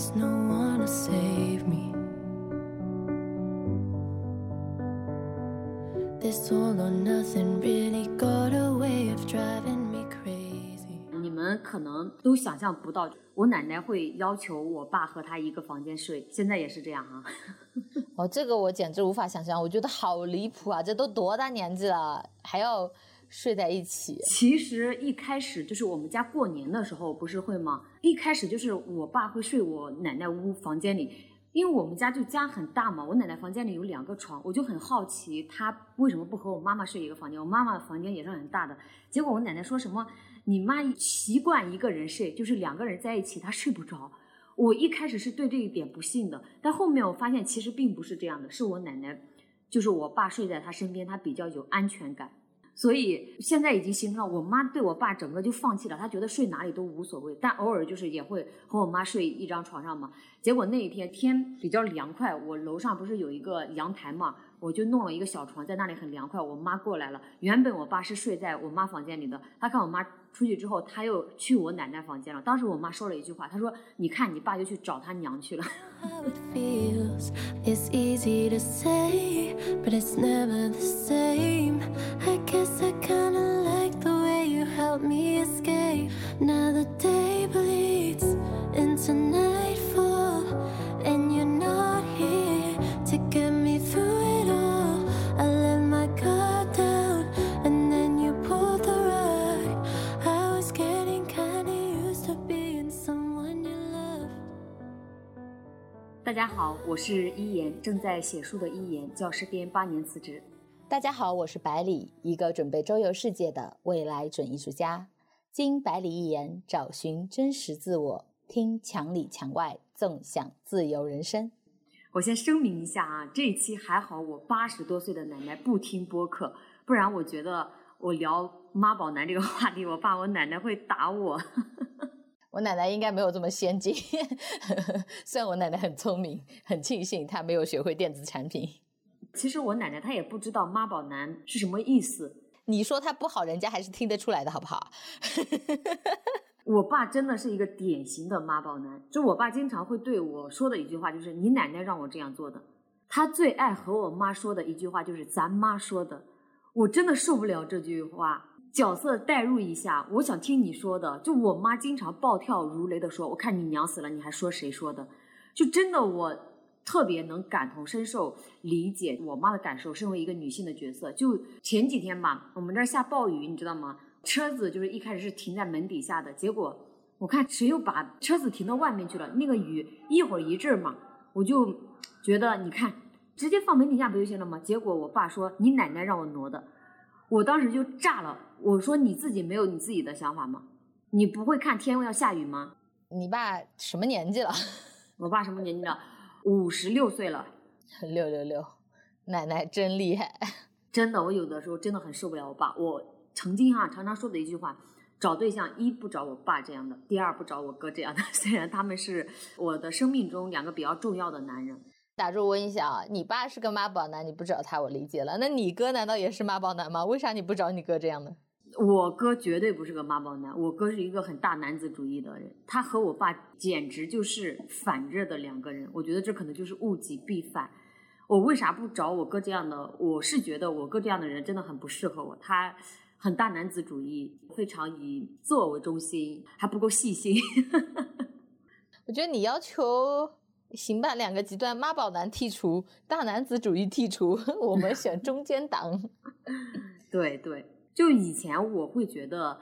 there's no one to save me. This all or nothing really got a way of driving me crazy. 你们可能都想象不到，我奶奶会要求我爸和她一个房间睡，现在也是这样啊、哦，这个我简直无法想象，我觉得好离谱啊！这都多大年纪了，还要睡在一起？其实一开始就是我们家过年的时候不是会吗？一开始就是我爸会睡我奶奶屋房间里，因为我们家就家很大嘛，我奶奶房间里有两个床，我就很好奇她为什么不和我妈妈睡一个房间。我妈妈房间也是很大的，结果我奶奶说什么你妈习惯一个人睡，就是两个人在一起她睡不着。我一开始是对这一点不信的，但后面我发现其实并不是这样的，是我奶奶，就是我爸睡在她身边，她比较有安全感。所以现在已经形成了，我妈对我爸整个就放弃了，她觉得睡哪里都无所谓，但偶尔就是也会和我妈睡一张床上嘛。结果那一天天比较凉快，我楼上不是有一个阳台嘛，我就弄了一个小床在那里很凉快。我妈过来了，原本我爸是睡在我妈房间里的，他看我妈出去之后，他又去我奶奶房间了。当时我妈说了一句话，她说：“你看你爸又去找他娘去了。” Now the day bleeds into night 大家好，我是一言，正在写书的一言，教师编八年辞职。大家好，我是百里，一个准备周游世界的未来准艺术家。经百里一言，找寻真实自我，听墙里墙外，纵享自由人生。我先声明一下啊，这一期还好我八十多岁的奶奶不听播客，不然我觉得我聊妈宝男这个话题，我爸我奶奶会打我。我奶奶应该没有这么先进，虽然我奶奶很聪明，很庆幸她没有学会电子产品。其实我奶奶她也不知道妈宝男是什么意思。你说他不好，人家还是听得出来的，好不好？我爸真的是一个典型的妈宝男，就我爸经常会对我说的一句话就是“你奶奶让我这样做的”。他最爱和我妈说的一句话就是“咱妈说的”，我真的受不了这句话。角色代入一下，我想听你说的。就我妈经常暴跳如雷的说：“我看你娘死了，你还说谁说的？”就真的我特别能感同身受，理解我妈的感受。身为一个女性的角色，就前几天吧，我们这儿下暴雨，你知道吗？车子就是一开始是停在门底下的，结果我看谁又把车子停到外面去了。那个雨一会儿一阵嘛，我就觉得你看直接放门底下不就行了吗？结果我爸说你奶奶让我挪的，我当时就炸了。我说你自己没有你自己的想法吗？你不会看天要下雨吗？你爸什么年纪了？我爸什么年纪了？五十六岁了。六六六，奶奶真厉害。真的，我有的时候真的很受不了我爸。我曾经哈、常常说的一句话：找对象，一不找我爸这样的，第二不找我哥这样的。虽然他们是我的生命中两个比较重要的男人。打住，问一下啊，你爸是个妈宝男，你不找他我理解了。那你哥难道也是妈宝男吗？为啥你不找你哥这样的？我哥绝对不是个妈宝男，我哥是一个很大男子主义的人，他和我爸简直就是反着的两个人。我觉得这可能就是物极必反。我为啥不找我哥这样的？我是觉得我哥这样的人真的很不适合我，他很大男子主义，非常以自我为中心，还不够细心。我觉得你要求行吧，两个极端，妈宝男剔除，大男子主义剔除，我们选中间档。对对，就以前我会觉得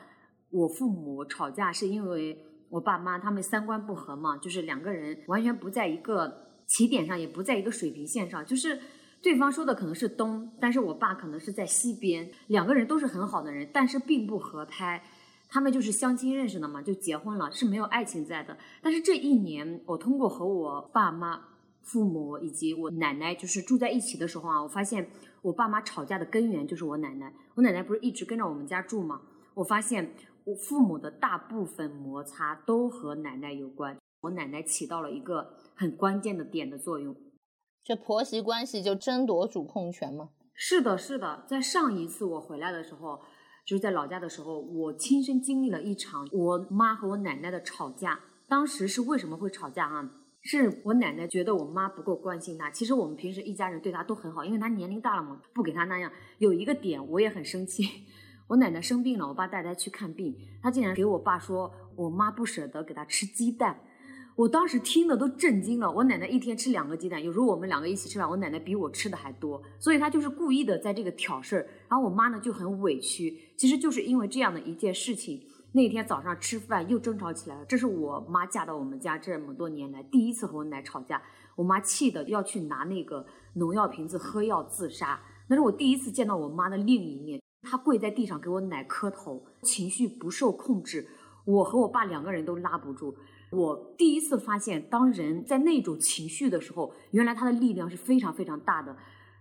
我父母吵架是因为我爸妈他们三观不合嘛，就是两个人完全不在一个起点上，也不在一个水平线上，就是对方说的可能是东，但是我爸可能是在西边，两个人都是很好的人，但是并不合拍。他们就是相亲认识的嘛，就结婚了，是没有爱情在的。但是这一年，我通过和我爸妈、父母以及我奶奶就是住在一起的时候啊，我发现我爸妈吵架的根源就是我奶奶。我奶奶不是一直跟着我们家住吗？我发现我父母的大部分摩擦都和奶奶有关，我奶奶起到了一个很关键的点的作用。这婆媳关系就争夺主控权吗。是的，是的，在上一次我回来的时候，就是在老家的时候，我亲身经历了一场我妈和我奶奶的吵架。当时是为什么会吵架啊？是我奶奶觉得我妈不够关心她。其实我们平时一家人对她都很好，因为她年龄大了嘛，不给她那样。有一个点我也很生气，我奶奶生病了，我爸带她去看病，她竟然给我爸说我妈不舍得给她吃鸡蛋。我当时听的都震惊了。我奶奶一天吃两个鸡蛋，有时候我们两个一起吃饭，我奶奶比我吃的还多，所以她就是故意的在这个挑事儿。然后我妈呢就很委屈，其实就是因为这样的一件事情，那天早上吃饭又争吵起来了。这是我妈嫁到我们家这么多年来第一次和我奶吵架，我妈气的要去拿那个农药瓶子喝药自杀。那是我第一次见到我妈的另一面，她跪在地上给我奶磕头，情绪不受控制，我和我爸两个人都拉不住。我第一次发现，当人在那种情绪的时候，原来他的力量是非常非常大的。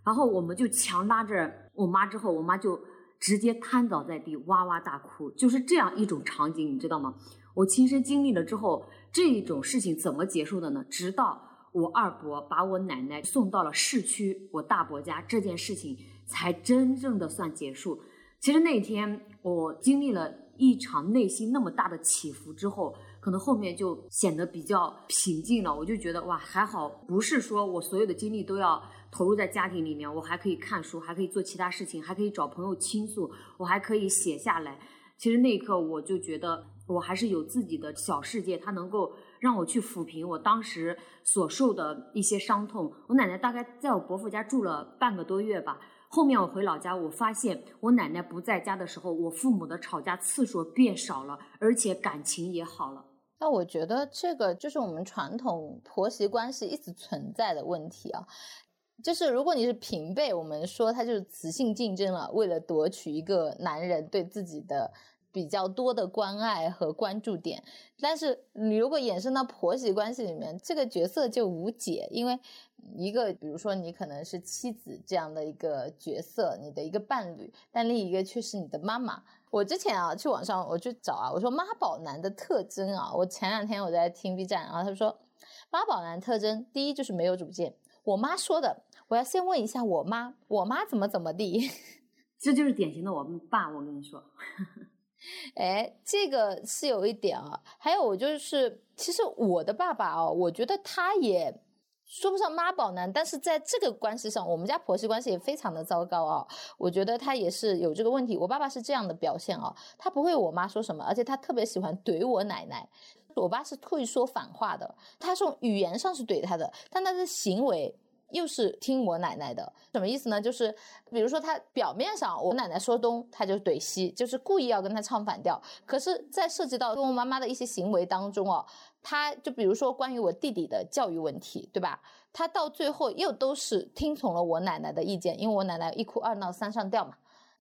然后我们就强拉着我妈，之后我妈就直接瘫倒在地，哇哇大哭，就是这样一种场景，你知道吗？我亲身经历了之后，这种事情怎么结束的呢？直到我二伯把我奶奶送到了市区我大伯家，这件事情才真正的算结束。其实那天我经历了一场内心那么大的起伏之后。可能后面就显得比较平静了，我就觉得哇，还好不是说我所有的精力都要投入在家庭里面，我还可以看书，还可以做其他事情，还可以找朋友倾诉，我还可以写下来。其实那一刻我就觉得我还是有自己的小世界，它能够让我去抚平我当时所受的一些伤痛。我奶奶大概在我伯父家住了半个多月吧。后面我回老家，我发现我奶奶不在家的时候，我父母的吵架次数变少了，而且感情也好了。那我觉得这个就是我们传统婆媳关系一直存在的问题啊，就是如果你是平辈，我们说他就是雌性竞争了，为了夺取一个男人对自己的比较多的关爱和关注点。但是你如果衍生到婆媳关系里面，这个角色就无解，因为一个比如说你可能是妻子这样的一个角色，你的一个伴侣，但另一个却是你的妈妈。我之前啊去网上我去找啊，我说妈宝男的特征啊，我前两天我在听 B 站，然后他说妈宝男特征第一就是没有主见。我妈说的，我要先问一下我妈，我妈怎么怎么地，这就是典型的我们爸，我跟你说，哎，这个是有一点啊，还有我就是，其实我的爸爸哦，我觉得他也。说不上妈宝男，但是在这个关系上，我们家婆媳关系也非常的糟糕啊。我觉得他也是有这个问题。我爸爸是这样的表现啊，他不会我妈说什么，而且他特别喜欢怼我奶奶。我爸是会说反话的，他从语言上是怼他的，但他的行为又是听我奶奶的。什么意思呢？就是比如说他表面上我奶奶说东，他就怼西，就是故意要跟他唱反调。可是，在涉及到跟我妈妈的一些行为当中哦。他就比如说关于我弟弟的教育问题，对吧？他到最后又都是听从了我奶奶的意见，因为我奶奶一哭二闹三上吊嘛，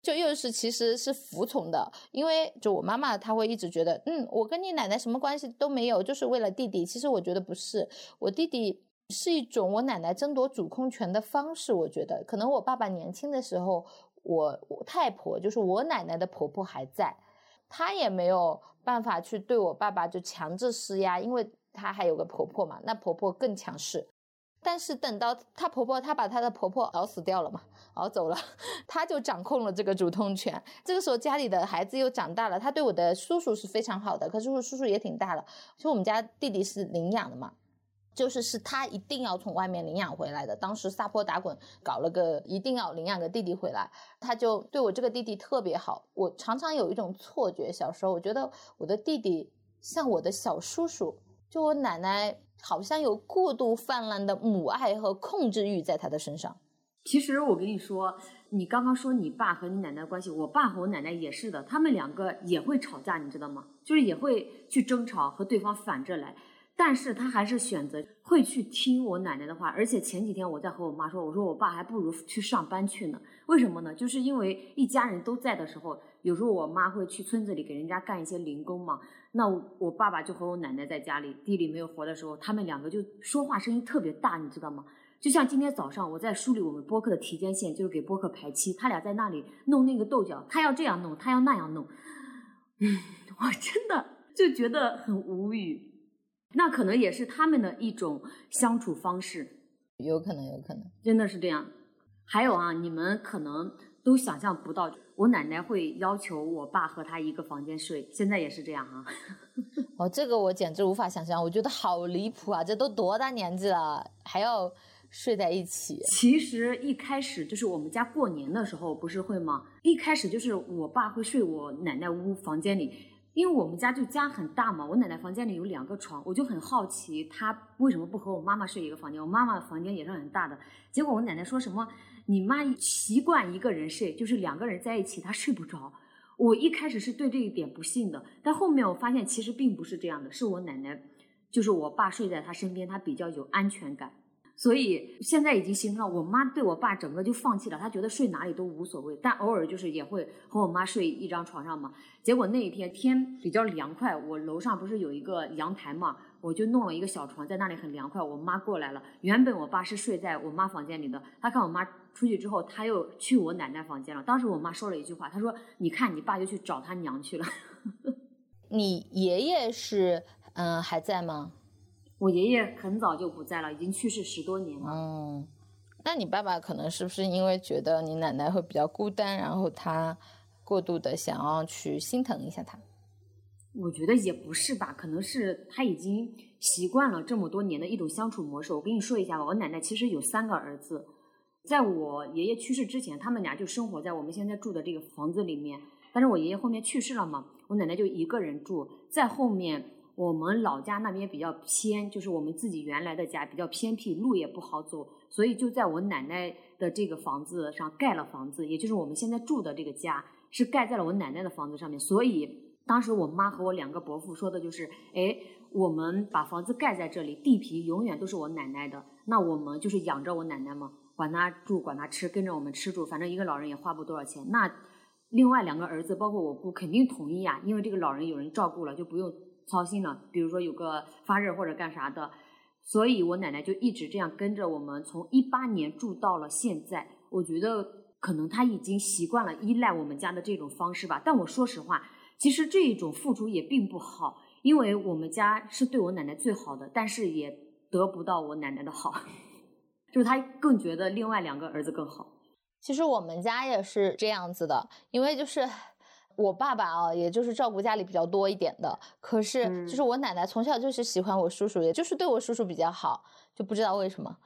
就又是其实是服从的。因为就我妈妈，她会一直觉得，嗯，我跟你奶奶什么关系都没有，就是为了弟弟。其实我觉得不是，我弟弟是一种我奶奶争夺主控权的方式。我觉得可能我爸爸年轻的时候，我我太婆就是我奶奶的婆婆还在。她也没有办法去对我爸爸就强制施压，因为她还有个婆婆嘛，那婆婆更强势。但是等到她婆婆，她把她的婆婆熬死掉了嘛，熬走了，她就掌控了这个主动权。这个时候家里的孩子又长大了，她对我的叔叔是非常好的，可是我叔叔也挺大了，就我们家弟弟是领养的嘛。就是是他一定要从外面领养回来的，当时撒泼打滚，搞了个一定要领养个弟弟回来，他就对我这个弟弟特别好。我常常有一种错觉，小时候我觉得我的弟弟像我的小叔叔，就我奶奶好像有过度泛滥的母爱和控制欲在他的身上。其实我跟你说，你刚刚说你爸和你奶奶关系，我爸和我奶奶也是的，他们两个也会吵架，你知道吗？就是也会去争吵，和对方反着来。但是他还是选择会去听我奶奶的话，而且前几天我在和我妈说，我说我爸还不如去上班去呢。为什么呢？就是因为一家人都在的时候，有时候我妈会去村子里给人家干一些零工嘛。那我爸爸就和我奶奶在家里，地里没有活的时候，他们两个就说话声音特别大，你知道吗？就像今天早上我在梳理我们播客的提间线，就是给播客排期，他俩在那里弄那个豆角，他要这样弄，他要那样弄，嗯，我真的就觉得很无语。那可能也是他们的一种相处方式，有可能，有可能，真的是这样。还有啊，你们可能都想象不到，我奶奶会要求我爸和她一个房间睡，现在也是这样啊。哦，这个我简直无法想象，我觉得好离谱啊！这都多大年纪了，还要睡在一起？其实一开始就是我们家过年的时候不是会吗？一开始就是我爸会睡我奶奶屋房间里，因为我们家就家很大嘛，我奶奶房间里有两个床，我就很好奇她为什么不和我妈妈睡一个房间？我妈妈房间也是很大的，结果我奶奶说什么，你妈习惯一个人睡，就是两个人在一起她睡不着。我一开始是对这一点不信的，但后面我发现其实并不是这样的，是我奶奶，就是我爸睡在她身边，她比较有安全感，所以现在已经形成了我妈对我爸整个就放弃了，她觉得睡哪里都无所谓，但偶尔就是也会和我妈睡一张床上嘛。结果那一天天比较凉快，我楼上不是有一个阳台嘛，我就弄了一个小床在那里很凉快。我妈过来了，原本我爸是睡在我妈房间里的，他看我妈。出去之后，他又去我奶奶房间了。当时我妈说了一句话，她说：“你看你爸就去找他娘去了。”你爷爷是嗯还在吗？我爷爷很早就不在了，已经去世十多年了。嗯，那你爸爸可能是不是因为觉得你奶奶会比较孤单，然后他过度的想要去心疼一下他？我觉得也不是吧，可能是他已经习惯了这么多年的一种相处模式。我跟你说一下吧，我奶奶其实有三个儿子。在我爷爷去世之前，他们俩就生活在我们现在住的这个房子里面。但是我爷爷后面去世了嘛，我奶奶就一个人住。在后面，我们老家那边比较偏，就是我们自己原来的家比较偏僻，路也不好走，所以就在我奶奶的这个房子上盖了房子，也就是我们现在住的这个家是盖在了我奶奶的房子上面。所以当时我妈和我两个伯父说的就是：哎，我们把房子盖在这里，地皮永远都是我奶奶的，那我们就是养着我奶奶嘛。管她住，管她吃，跟着我们吃住，反正一个老人也花不多少钱。那另外两个儿子，包括我姑，肯定同意啊，因为这个老人有人照顾了，就不用操心了。比如说有个发热或者干啥的，所以我奶奶就一直这样跟着我们，从一八年住到了现在。我觉得可能她已经习惯了依赖我们家的这种方式吧。但我说实话，其实这一种付出也并不好，因为我们家是对我奶奶最好的，但是也得不到我奶奶的好。就是她更觉得另外两个儿子更好。其实我们家也是这样子的，因为就是我爸爸啊，也就是照顾家里比较多一点的。可是就是我奶奶从小就是喜欢我叔叔，也就是对我叔叔比较好，就不知道为什么。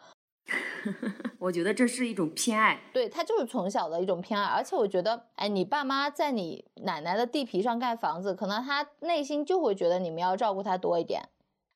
我觉得这是一种偏爱，对他就是从小的一种偏爱。而且我觉得，哎，你爸妈在你奶奶的地皮上盖房子，可能他内心就会觉得你们要照顾他多一点。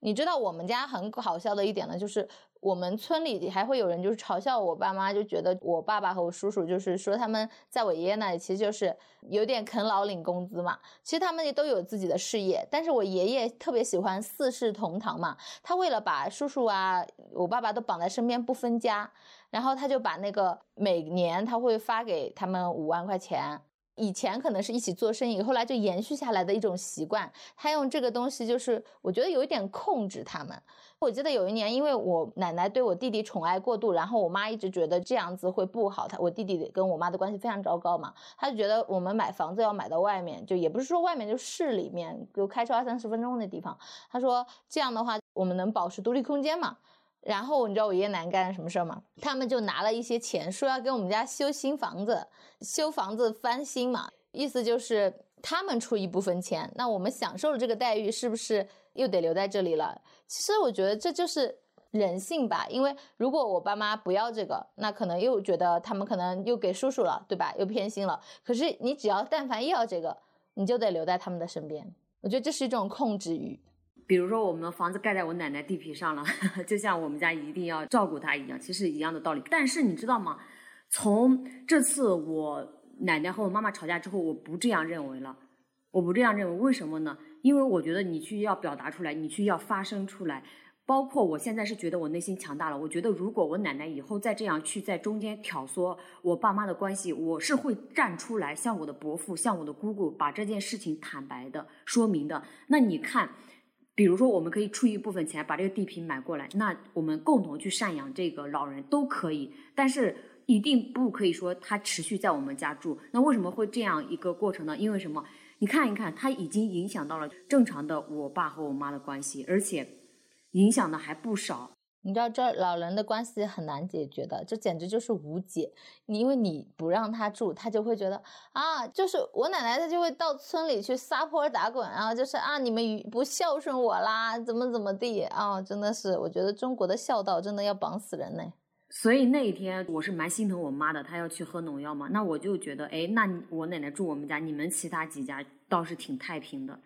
你知道我们家很好笑的一点呢，就是我们村里还会有人就是嘲笑我爸妈，就觉得我爸爸和我叔叔就是说他们在我爷爷那里其实就是有点啃老领工资嘛。其实他们也都有自己的事业，但是我爷爷特别喜欢四世同堂嘛，他为了把叔叔啊我爸爸都绑在身边不分家，然后他就把那个每年他会发给他们五万块钱。以前可能是一起做生意，后来就延续下来的一种习惯。他用这个东西，就是我觉得有一点控制他们。我记得有一年，因为我奶奶对我弟弟宠爱过度，然后我妈一直觉得这样子会不好。他我弟弟跟我妈的关系非常糟糕嘛，他就觉得我们买房子要买到外面，就也不是说外面，就市里面，就开车二三十分钟的地方。他说这样的话，我们能保持独立空间嘛。然后你知道我爷爷奶奶干了什么事儿吗？他们就拿了一些钱，说要给我们家修新房子，修房子翻新嘛。意思就是他们出一部分钱，那我们享受了这个待遇，是不是又得留在这里了？其实我觉得这就是人性吧。因为如果我爸妈不要这个，那可能又觉得他们可能又给叔叔了，对吧？又偏心了。可是你只要但凡要这个，你就得留在他们的身边。我觉得这是一种控制欲。比如说，我们房子盖在我奶奶地皮上了，就像我们家一定要照顾她一样，其实一样的道理。但是你知道吗？从这次我奶奶和我妈妈吵架之后，我不这样认为了。我不这样认为，为什么呢？因为我觉得你去要表达出来，你去要发声出来。包括我现在是觉得我内心强大了。我觉得如果我奶奶以后再这样去在中间挑唆我爸妈的关系，我是会站出来，向我的伯父、向我的姑姑把这件事情坦白的说明的。那你看。比如说，我们可以出一部分钱把这个地皮买过来，那我们共同去赡养这个老人都可以，但是一定不可以说他持续在我们家住。那为什么会这样一个过程呢？因为什么？你看一看，他已经影响到了正常的我爸和我妈的关系，而且影响的还不少。你知道这老人的关系很难解决的，这简直就是无解。你因为你不让他住，他就会觉得啊，就是我奶奶，她就会到村里去撒泼打滚然啊，就是啊，你们不孝顺我啦，怎么怎么地啊，真的是，我觉得中国的孝道真的要绑死人呢。所以那一天我是蛮心疼我妈的，她要去喝农药嘛，那我就觉得，哎，那我奶奶住我们家，你们其他几家倒是挺太平的。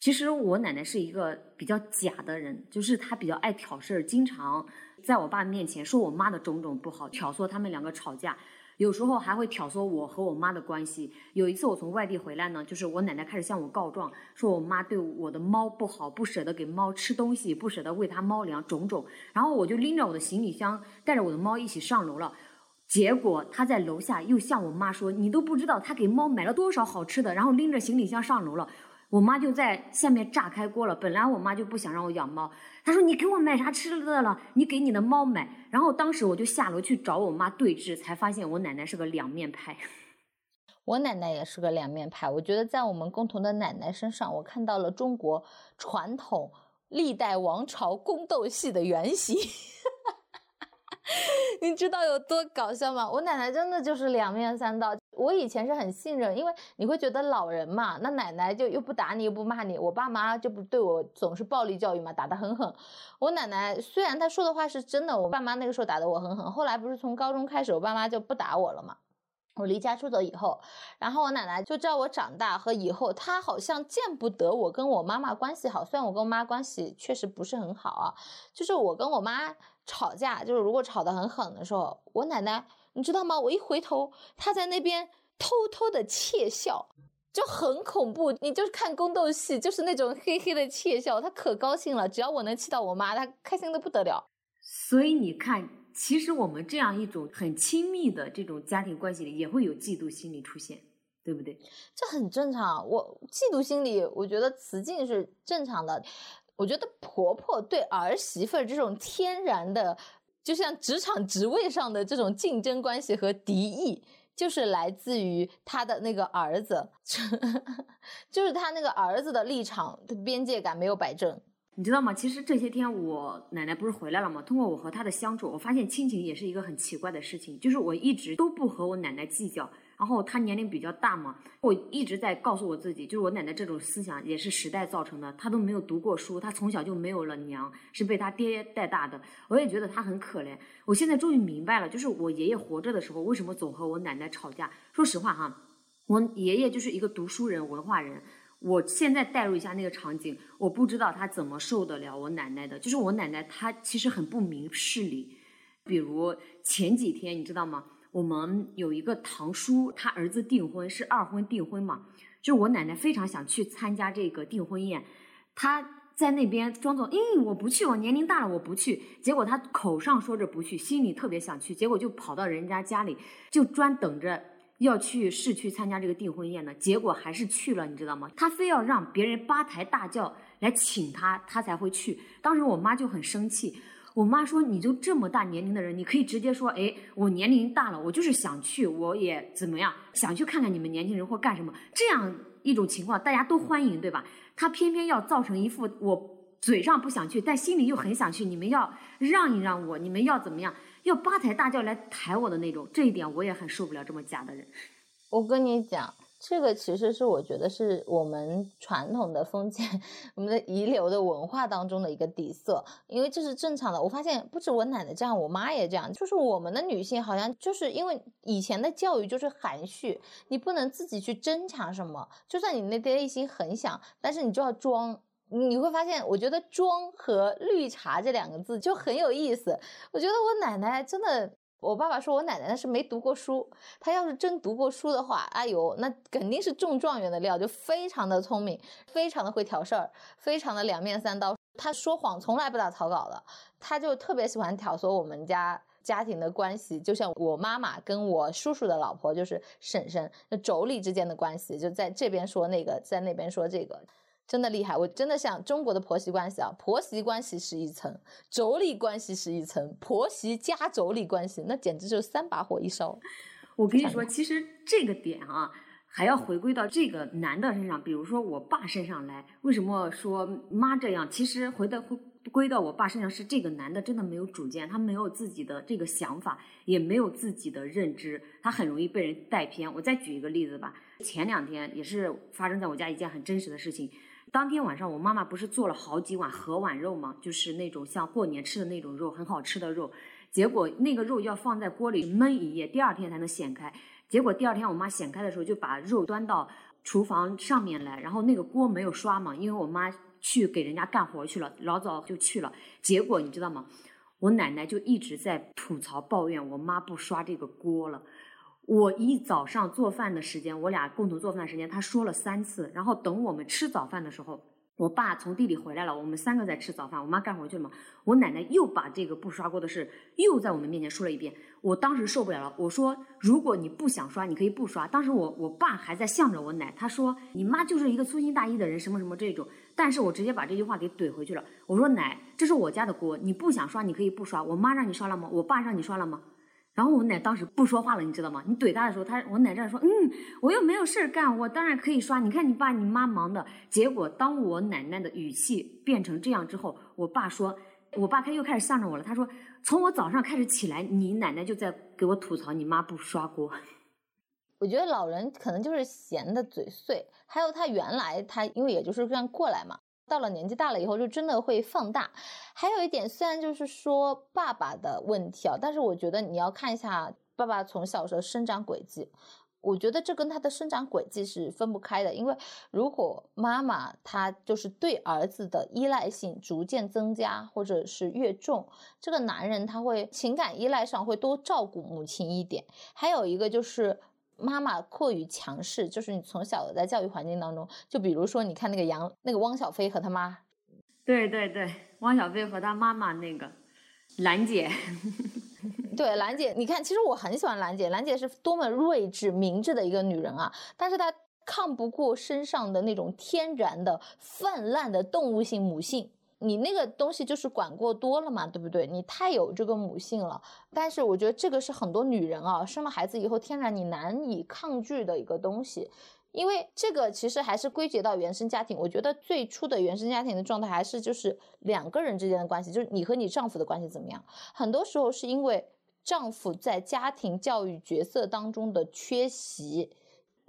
其实我奶奶是一个比较假的人，就是她比较爱挑事儿，经常在我爸面前说我妈的种种不好，挑唆他们两个吵架，有时候还会挑唆我和我妈的关系。有一次我从外地回来呢，就是我奶奶开始向我告状，说我妈对我的猫不好，不舍得给猫吃东西，不舍得喂它猫粮，种种。然后我就拎着我的行李箱，带着我的猫一起上楼了。结果他在楼下又向我妈说：“你都不知道他给猫买了多少好吃的。”然后拎着行李箱上楼了。我妈就在下面炸开锅了。本来我妈就不想让我养猫，她说：“你给我买啥吃的了？你给你的猫买。”然后当时我就下楼去找我妈对峙，才发现我奶奶是个两面派。我奶奶也是个两面派。我觉得在我们共同的奶奶身上，我看到了中国传统历代王朝宫斗戏的原型。你知道有多搞笑吗？我奶奶真的就是两面三刀。我以前是很信任，因为你会觉得老人嘛，那奶奶就又不打你又不骂你，我爸妈就不对我总是暴力教育嘛，打得很狠。我奶奶虽然她说的话是真的，我爸妈那个时候打得我很狠，后来不是从高中开始，我爸妈就不打我了嘛。我离家出走以后，然后我奶奶就知道我长大和以后，她好像见不得我跟我妈妈关系好。虽然我跟我妈关系确实不是很好啊，就是我跟我妈吵架，就是如果吵得很狠的时候，我奶奶你知道吗？我一回头，她在那边偷偷的窃笑，就很恐怖。你就是看宫斗戏，就是那种嘿嘿的窃笑，她可高兴了。只要我能气到我妈，她开心的不得了。所以你看。其实我们这样一种很亲密的这种家庭关系里，也会有嫉妒心理出现，对不对？这很正常。我嫉妒心理，我觉得雌竞是正常的。我觉得婆婆对儿媳妇这种天然的，就像职场职位上的这种竞争关系和敌意，就是来自于她的那个儿子，就是她那个儿子的立场的边界感没有摆正。你知道吗？其实这些天我奶奶不是回来了吗？通过我和她的相处，我发现亲情也是一个很奇怪的事情。就是我一直都不和我奶奶计较，然后她年龄比较大嘛，我一直在告诉我自己，就是我奶奶这种思想也是时代造成的。她都没有读过书，她从小就没有了娘，是被她爹带大的。我也觉得她很可怜。我现在终于明白了，就是我爷爷活着的时候，为什么总和我奶奶吵架。说实话哈，我爷爷就是一个读书人、文化人。我现在代入一下那个场景，我不知道他怎么受得了我奶奶的。就是我奶奶，她其实很不明事理。比如前几天，你知道吗？我们有一个堂叔，他儿子订婚，是二婚订婚嘛。就我奶奶非常想去参加这个订婚宴，他在那边装作，嗯，我不去，我年龄大了，我不去。结果他口上说着不去，心里特别想去，结果就跑到人家家里，就专等着。要去市区参加这个订婚宴呢，结果还是去了，你知道吗？他非要让别人八抬大轿来请他，他才会去。当时我妈就很生气，我妈说：“你就这么大年龄的人，你可以直接说，哎，我年龄大了，我就是想去，我也怎么样，想去看看你们年轻人或干什么。这样一种情况，大家都欢迎，对吧？他偏偏要造成一副我嘴上不想去，但心里又很想去，你们要让一让我，你们要怎么样？”要八抬大轿来抬我的那种，这一点我也很受不了这么假的人。我跟你讲，这个其实是我觉得是我们传统的封建、我们的遗留的文化当中的一个底色，因为这是正常的。我发现不止我奶奶这样，我妈也这样，就是我们的女性好像就是因为以前的教育就是含蓄，你不能自己去争抢什么，就算你那内心很想，但是你就要装。你会发现，我觉得“装”和“绿茶”这两个字就很有意思。我觉得我奶奶真的，我爸爸说我奶奶那是没读过书，她要是真读过书的话，哎呦，那肯定是中状元的料，就非常的聪明，非常的会挑事儿，非常的两面三刀。她说谎从来不打草稿的，她就特别喜欢挑唆我们家家庭的关系，就像我妈妈跟我叔叔的老婆就是婶婶，那妯娌之间的关系，就在这边说那个，在那边说这个。真的厉害，我真的像中国的婆媳关系啊，婆媳关系是一层，妯娌关系是一层，婆媳加妯娌关系，那简直就是三把火一烧。我跟你说，其实这个点啊，还要回归到这个男的身上，比如说我爸身上来。为什么说妈这样？其实回到回归到我爸身上是这个男的真的没有主见，他没有自己的这个想法，也没有自己的认知，他很容易被人带偏。我再举一个例子吧，前两天也是发生在我家一件很真实的事情。当天晚上，我妈妈不是做了好几碗河碗肉吗？就是那种像过年吃的那种肉，很好吃的肉。结果那个肉要放在锅里焖一夜，第二天才能显开。结果第二天我妈显开的时候，就把肉端到厨房上面来，然后那个锅没有刷嘛，因为我妈。去给人家干活去了，老早就去了。结果你知道吗？我奶奶就一直在吐槽抱怨我妈不刷这个锅了。我一早上做饭的时间，我俩共同做饭的时间，她说了三次。然后等我们吃早饭的时候。我爸从地里回来了，我们三个在吃早饭，我妈干活去了嘛。我奶奶又把这个不刷锅的事又在我们面前说了一遍。我当时受不了了，我说：“如果你不想刷，你可以不刷。”当时我我爸还在向着我奶，他说：“你妈就是一个粗心大意的人，什么什么这种。”但是我直接把这句话给怼回去了。我说：“奶，这是我家的锅，你不想刷，你可以不刷。我妈让你刷了吗？我爸让你刷了吗？”然后我奶当时不说话了，你知道吗？你怼他的时候，他我奶这样说，嗯，我又没有事儿干，我当然可以刷。你看你爸你妈忙的。结果当我奶奶的语气变成这样之后，我爸说，我爸他又开始向着我了。他说，从我早上开始起来，你奶奶就在给我吐槽你妈不刷锅。我觉得老人可能就是闲的嘴碎，还有他原来他因为也就是这样过来嘛。到了年纪大了以后，就真的会放大。还有一点，虽然就是说爸爸的问题啊，但是我觉得你要看一下爸爸从小的生长轨迹。我觉得这跟他的生长轨迹是分不开的。因为如果妈妈她就是对儿子的依赖性逐渐增加，或者是越重，这个男人他会情感依赖上会多照顾母亲一点。还有一个就是。妈妈过于强势，就是你从小的在教育环境当中，就比如说，你看那个杨，那个汪小菲和他妈，对对对，汪小菲和他妈妈那个兰姐，对兰姐，你看，其实我很喜欢兰姐，兰姐是多么睿智明智的一个女人啊，但是她抗不过身上的那种天然的泛滥的动物性母性。你那个东西就是管过多了嘛，对不对？你太有这个母性了，但是我觉得这个是很多女人啊，生了孩子以后天然你难以抗拒的一个东西，因为这个其实还是归结到原生家庭。我觉得最初的原生家庭的状态还是就是两个人之间的关系，就是你和你丈夫的关系怎么样。很多时候是因为丈夫在家庭教育角色当中的缺席。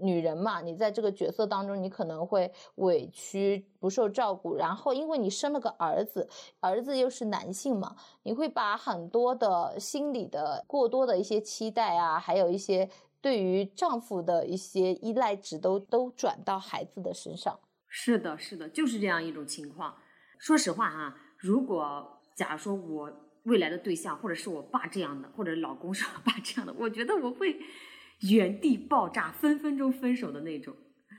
女人嘛，你在这个角色当中，你可能会委屈、不受照顾，然后因为你生了个儿子，儿子又是男性嘛，你会把很多的心理的过多的一些期待啊，还有一些对于丈夫的一些依赖值都都转到孩子的身上。是的，是的，就是这样一种情况。说实话啊，如果假如说我未来的对象或者是我爸这样的，或者老公是我爸这样的，我觉得我会。原地爆炸，分分钟分手的那种，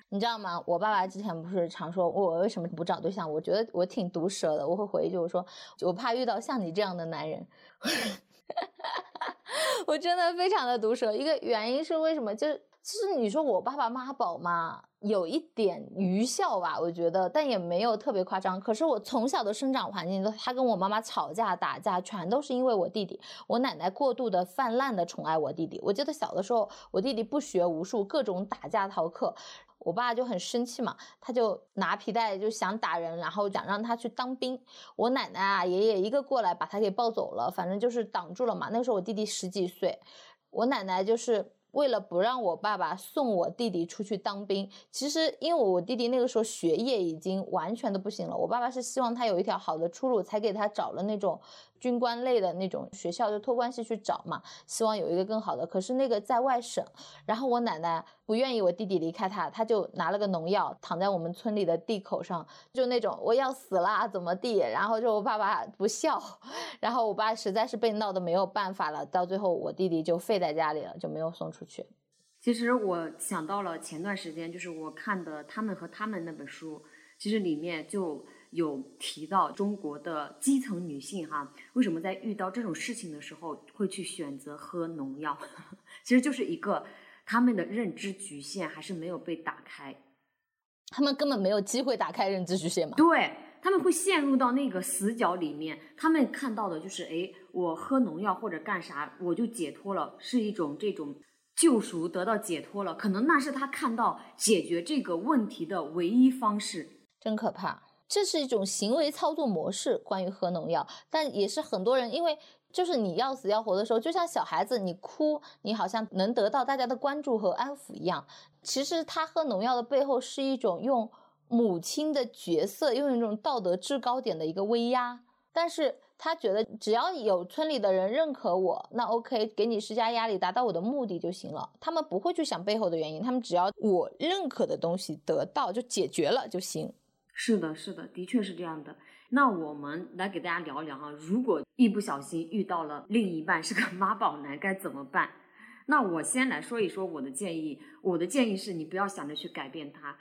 你知道吗？我爸爸之前不是常说我为什么不找对象？我觉得我挺毒舌的，我会回一句我说我怕遇到像你这样的男人。我真的非常的毒舌，一个原因是为什么？就是其实你说我爸爸妈宝嘛。有一点愚孝吧，我觉得，但也没有特别夸张。可是我从小的生长环境，都他跟我妈妈吵架打架，全都是因为我弟弟。我奶奶过度的泛滥的宠爱我弟弟。我记得小的时候，我弟弟不学无术，各种打架逃课，我爸就很生气嘛，他就拿皮带就想打人，然后想让他去当兵。我奶奶啊，爷爷一个过来把他给抱走了，反正就是挡住了嘛。那个时候我弟弟十几岁，我奶奶就是。为了不让我爸爸送我弟弟出去当兵，其实因为我弟弟那个时候学业已经完全的不行了，我爸爸是希望他有一条好的出路，才给他找了那种。军官类的那种学校就托关系去找嘛，希望有一个更好的。可是那个在外省，然后我奶奶不愿意我弟弟离开他，他就拿了个农药躺在我们村里的地口上，就那种我要死了怎么地。然后就我爸爸不孝，然后我爸实在是被闹得没有办法了，到最后我弟弟就废在家里了，就没有送出去。其实我想到了前段时间，就是我看的他们和他们那本书，其实里面就。有提到中国的基层女性哈，为什么在遇到这种事情的时候会去选择喝农药？其实就是一个他们的认知局限还是没有被打开，他们根本没有机会打开认知局限嘛？对，他们会陷入到那个死角里面，他们看到的就是哎，我喝农药或者干啥我就解脱了，是一种这种救赎得到解脱了，可能那是他看到解决这个问题的唯一方式，真可怕。这是一种行为操作模式，关于喝农药，但也是很多人因为。就是你要死要活的时候，就像小孩子，你哭，你好像能得到大家的关注和安抚一样。其实他喝农药的背后是一种用母亲的角色，用一种道德制高点的一个威压。但是他觉得只要有村里的人认可我，那 OK，给你施加压力，达到我的目的就行了。他们不会去想背后的原因，他们只要我认可的东西得到就解决了就行。是的，是的，的确是这样的。那我们来给大家聊一聊哈，如果一不小心遇到了另一半是个妈宝男，该怎么办？那我先来说一说我的建议。我的建议是你不要想着去改变他，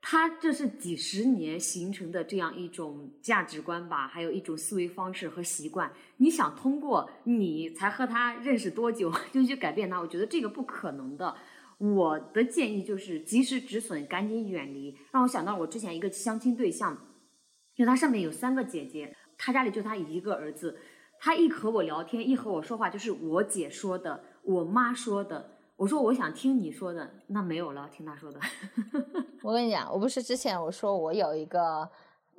他这是几十年形成的这样一种价值观吧，还有一种思维方式和习惯。你想通过你才和他认识多久 就去改变他？我觉得这个不可能的。我的建议就是及时止损，赶紧远离。让我想到我之前一个相亲对象。因为他上面有三个姐姐，他家里就他一个儿子。他一和我聊天，一和我说话，就是我姐说的，我妈说的。我说我想听你说的，那没有了，听他说的。我跟你讲，我不是之前我说我有一个，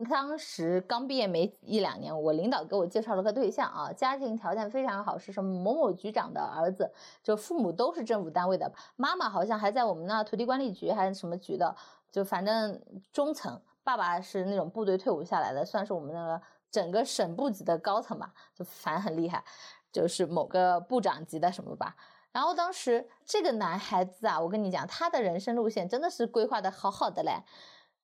当时刚毕业没一两年，我领导给我介绍了个对象啊，家庭条件非常好，是什么某某局长的儿子，就父母都是政府单位的，妈妈好像还在我们那土地管理局还是什么局的，就反正中层。爸爸是那种部队退伍下来的，算是我们那个整个省部级的高层吧，就反正很厉害，就是某个部长级的什么吧。然后当时这个男孩子啊，我跟你讲，他的人生路线真的是规划的好好的嘞。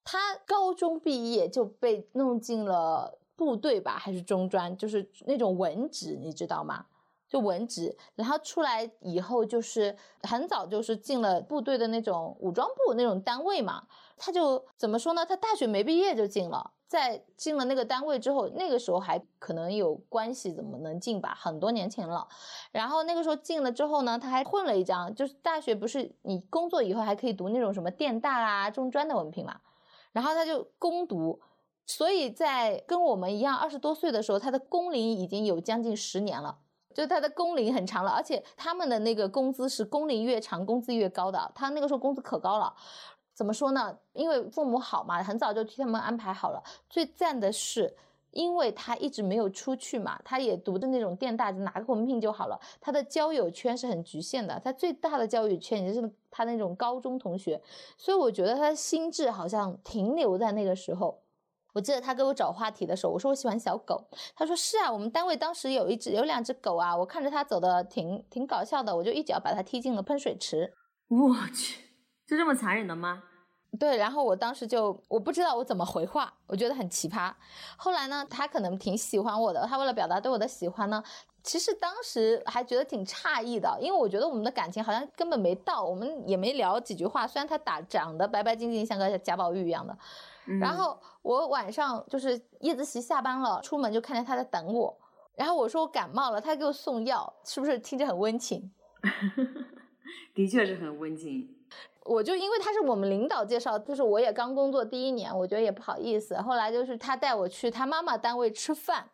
他高中毕业就被弄进了部队吧，还是中专，就是那种文职，你知道吗？就文职，然后出来以后就是很早就是进了部队的那种武装部那种单位嘛。他就怎么说呢？他大学没毕业就进了，在进了那个单位之后，那个时候还可能有关系，怎么能进吧？很多年前了。然后那个时候进了之后呢，他还混了一张，就是大学不是你工作以后还可以读那种什么电大啊、中专的文凭嘛。然后他就攻读，所以在跟我们一样二十多岁的时候，他的工龄已经有将近十年了。就他的工龄很长了，而且他们的那个工资是工龄越长，工资越高的。他那个时候工资可高了，怎么说呢？因为父母好嘛，很早就替他们安排好了。最赞的是，因为他一直没有出去嘛，他也读的那种电大，就拿个文凭就好了。他的交友圈是很局限的，他最大的交友圈也是他那种高中同学，所以我觉得他的心智好像停留在那个时候。我记得他给我找话题的时候，我说我喜欢小狗，他说是啊，我们单位当时有一只有两只狗啊，我看着它走的挺挺搞笑的，我就一脚把它踢进了喷水池。我去，就这么残忍的吗？对，然后我当时就我不知道我怎么回话，我觉得很奇葩。后来呢，他可能挺喜欢我的，他为了表达对我的喜欢呢，其实当时还觉得挺诧异的，因为我觉得我们的感情好像根本没到，我们也没聊几句话。虽然他打长得白白净净，像个贾宝玉一样的。然后我晚上就是夜自习下班了，出门就看见他在等我。然后我说我感冒了，他给我送药，是不是听着很温情？的确是很温情。我就因为他是我们领导介绍，就是我也刚工作第一年，我觉得也不好意思。后来就是他带我去他妈妈单位吃饭，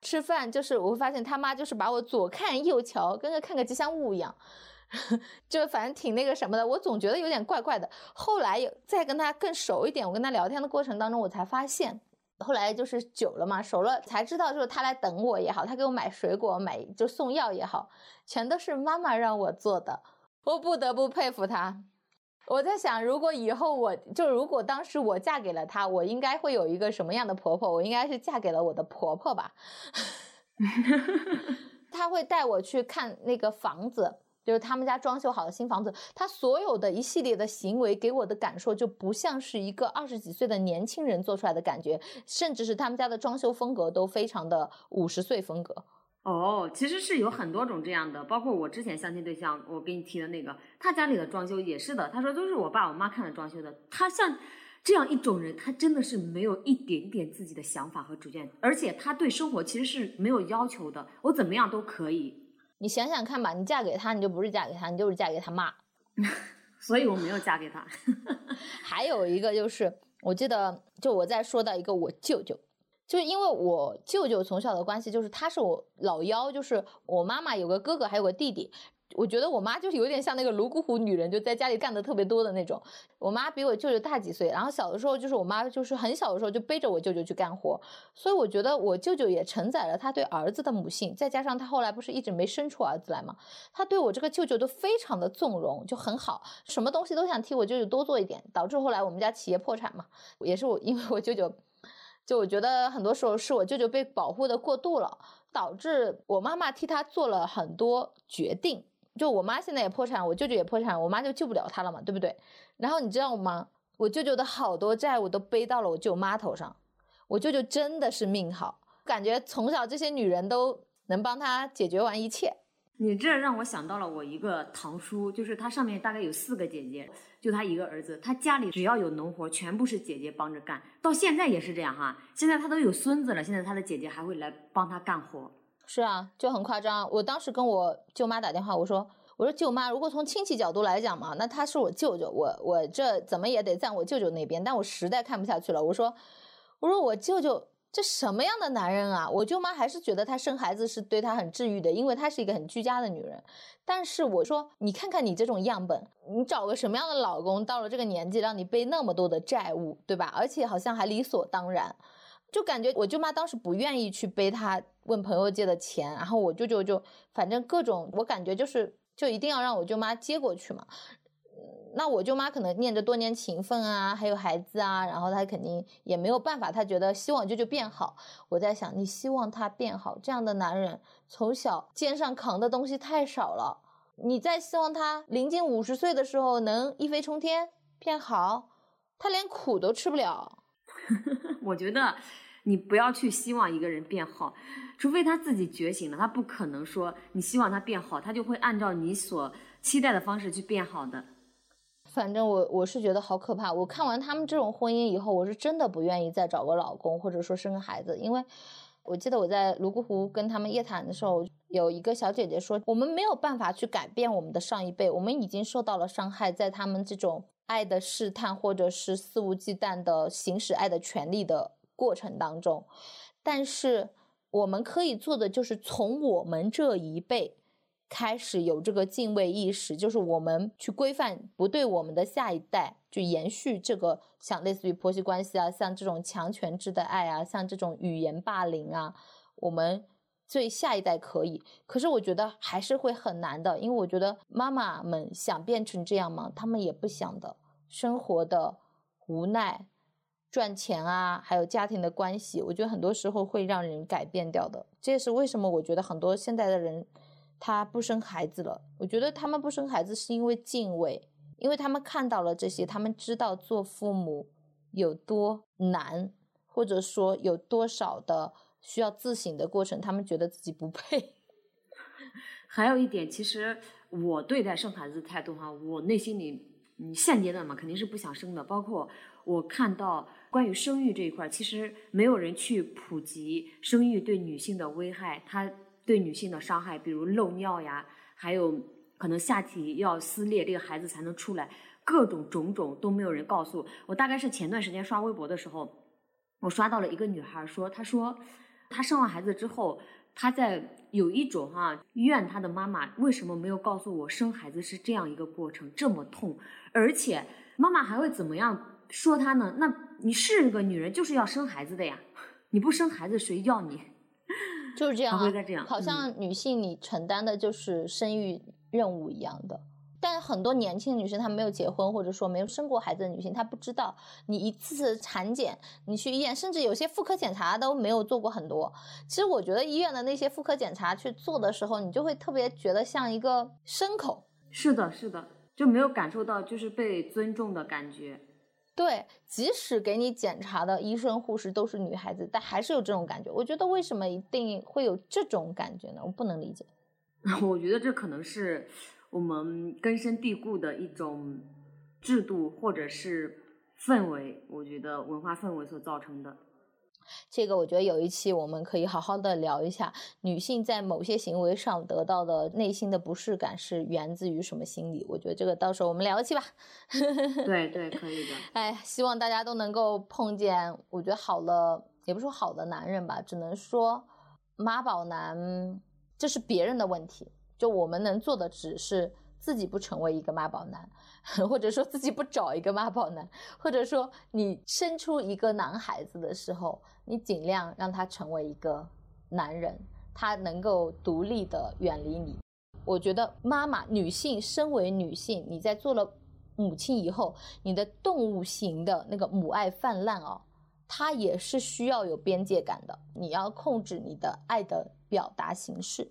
吃饭就是我会发现他妈就是把我左看右瞧，跟个看个吉祥物一样。就反正挺那个什么的，我总觉得有点怪怪的。后来再跟他更熟一点，我跟他聊天的过程当中，我才发现，后来就是久了嘛，熟了才知道，就是他来等我也好，他给我买水果、买就送药也好，全都是妈妈让我做的，我不得不佩服他。我在想，如果以后我就如果当时我嫁给了他，我应该会有一个什么样的婆婆？我应该是嫁给了我的婆婆吧。他会带我去看那个房子。就是他们家装修好的新房子，他所有的一系列的行为给我的感受就不像是一个二十几岁的年轻人做出来的感觉，甚至是他们家的装修风格都非常的五十岁风格。哦，其实是有很多种这样的，包括我之前相亲对象，我给你提的那个，他家里的装修也是的，他说都是我爸我妈看着装修的。他像这样一种人，他真的是没有一点点自己的想法和主见，而且他对生活其实是没有要求的，我怎么样都可以。你想想看吧，你嫁给他，你就不是嫁给他，你就是嫁给他妈。所以我没有嫁给他。还有一个就是，我记得就我在说到一个我舅舅，就是因为我舅舅从小的关系，就是他是我老幺，就是我妈妈有个哥哥，还有个弟弟。我觉得我妈就是有点像那个泸沽湖女人，就在家里干的特别多的那种。我妈比我舅舅大几岁，然后小的时候就是我妈就是很小的时候就背着我舅舅去干活，所以我觉得我舅舅也承载了他对儿子的母性，再加上他后来不是一直没生出儿子来嘛，他对我这个舅舅都非常的纵容，就很好，什么东西都想替我舅舅多做一点，导致后来我们家企业破产嘛，也是我因为我舅舅，就我觉得很多时候是我舅舅被保护的过度了，导致我妈妈替他做了很多决定。就我妈现在也破产，我舅舅也破产，我妈就救不了他了嘛，对不对？然后你知道吗？我舅舅的好多债务都背到了我舅妈头上。我舅舅真的是命好，感觉从小这些女人都能帮他解决完一切。你这让我想到了我一个堂叔，就是他上面大概有四个姐姐，就他一个儿子，他家里只要有农活，全部是姐姐帮着干，到现在也是这样哈。现在他都有孙子了，现在他的姐姐还会来帮他干活。是啊，就很夸张。我当时跟我舅妈打电话，我说：“我说舅妈，如果从亲戚角度来讲嘛，那他是我舅舅，我我这怎么也得站我舅舅那边。但我实在看不下去了，我说，我说我舅舅这什么样的男人啊？我舅妈还是觉得他生孩子是对他很治愈的，因为她是一个很居家的女人。但是我说，你看看你这种样本，你找个什么样的老公，到了这个年纪让你背那么多的债务，对吧？而且好像还理所当然。”就感觉我舅妈当时不愿意去背他问朋友借的钱，然后我舅舅就反正各种，我感觉就是就一定要让我舅妈接过去嘛。那我舅妈可能念着多年情分啊，还有孩子啊，然后她肯定也没有办法，她觉得希望舅舅变好。我在想，你希望他变好，这样的男人从小肩上扛的东西太少了，你再希望他临近五十岁的时候能一飞冲天变好，他连苦都吃不了。我觉得你不要去希望一个人变好，除非他自己觉醒了，他不可能说你希望他变好，他就会按照你所期待的方式去变好的。反正我我是觉得好可怕。我看完他们这种婚姻以后，我是真的不愿意再找个老公，或者说生个孩子，因为我记得我在泸沽湖跟他们夜谈的时候，有一个小姐姐说，我们没有办法去改变我们的上一辈，我们已经受到了伤害，在他们这种。爱的试探，或者是肆无忌惮的行使爱的权利的过程当中，但是我们可以做的就是从我们这一辈开始有这个敬畏意识，就是我们去规范，不对我们的下一代去延续这个像类似于婆媳关系啊，像这种强权制的爱啊，像这种语言霸凌啊，我们。对下一代可以，可是我觉得还是会很难的，因为我觉得妈妈们想变成这样吗？他们也不想的。生活的无奈、赚钱啊，还有家庭的关系，我觉得很多时候会让人改变掉的。这也是为什么我觉得很多现在的人他不生孩子了。我觉得他们不生孩子是因为敬畏，因为他们看到了这些，他们知道做父母有多难，或者说有多少的。需要自省的过程，他们觉得自己不配。还有一点，其实我对待生孩子的态度哈，我内心里，嗯，现阶段嘛，肯定是不想生的。包括我看到关于生育这一块，其实没有人去普及生育对女性的危害，它对女性的伤害，比如漏尿呀，还有可能下体要撕裂，这个孩子才能出来，各种种种都没有人告诉我。大概是前段时间刷微博的时候，我刷到了一个女孩说，她说。她生完孩子之后，她在有一种哈怨她的妈妈为什么没有告诉我生孩子是这样一个过程，这么痛，而且妈妈还会怎么样说她呢？那你是个女人，就是要生孩子的呀，你不生孩子谁要你？就是这样，会这样，好像女性你承担的就是生育任务一样的。但很多年轻女生，她没有结婚，或者说没有生过孩子的女性，她不知道你一次产检，你去医院，甚至有些妇科检查都没有做过很多。其实我觉得医院的那些妇科检查去做的时候，你就会特别觉得像一个牲口。是的，是的，就没有感受到就是被尊重的感觉。对，即使给你检查的医生护士都是女孩子，但还是有这种感觉。我觉得为什么一定会有这种感觉呢？我不能理解。我觉得这可能是。我们根深蒂固的一种制度或者是氛围，我觉得文化氛围所造成的。这个我觉得有一期我们可以好好的聊一下，女性在某些行为上得到的内心的不适感是源自于什么心理？我觉得这个到时候我们聊一期吧。对对，可以的。哎，希望大家都能够碰见，我觉得好了，也不说好的男人吧，只能说妈宝男，这是别人的问题。就我们能做的只是自己不成为一个妈宝男，或者说自己不找一个妈宝男，或者说你生出一个男孩子的时候，你尽量让他成为一个男人，他能够独立的远离你。我觉得妈妈，女性身为女性，你在做了母亲以后，你的动物型的那个母爱泛滥哦，它也是需要有边界感的。你要控制你的爱的表达形式。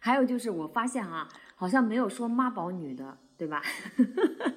还有就是，我发现啊，好像没有说妈宝女的，对吧？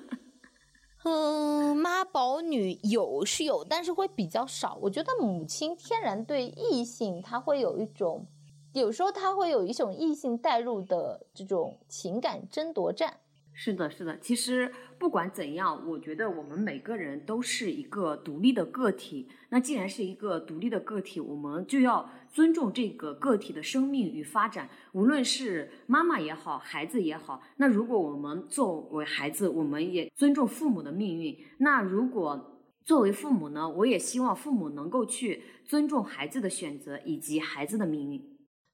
嗯，妈宝女有是有，但是会比较少。我觉得母亲天然对异性，她会有一种。有时候她会有一种异性带入的这种情感争夺战。是的，是的。其实不管怎样，我觉得我们每个人都是一个独立的个体。那既然是一个独立的个体，我们就要尊重这个个体的生命与发展。无论是妈妈也好，孩子也好。那如果我们作为孩子，我们也尊重父母的命运。那如果作为父母呢，我也希望父母能够去尊重孩子的选择以及孩子的命运。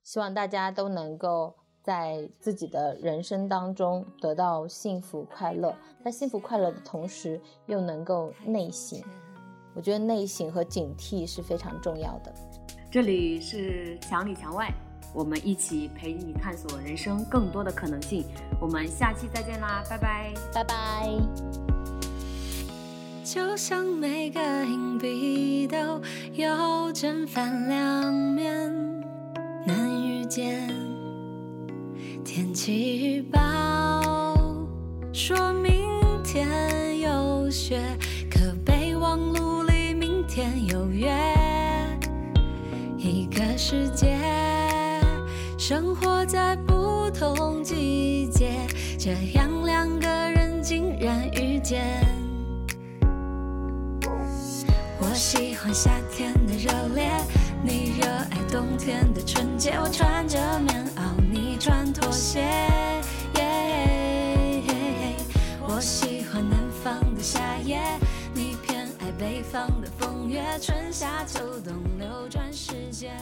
希望大家都能够在自己的人生当中得到幸福快乐，在幸福快乐的同时，又能够内省。我觉得内省和警惕是非常重要的。这里是墙里墙外，我们一起陪你探索人生更多的可能性。我们下期再见啦，拜拜，拜拜。就像每个硬币都有正反两面。难遇见天气预报，说明天有雪，可备忘录里明天有约。一个世界，生活在不同季节，这样两个人竟然遇见。我喜欢夏天的热烈。你热爱冬天的纯洁，我穿着棉袄，些耶。我喜欢南方的夏夜，你偏爱北方的风月，春夏秋冬流转时间。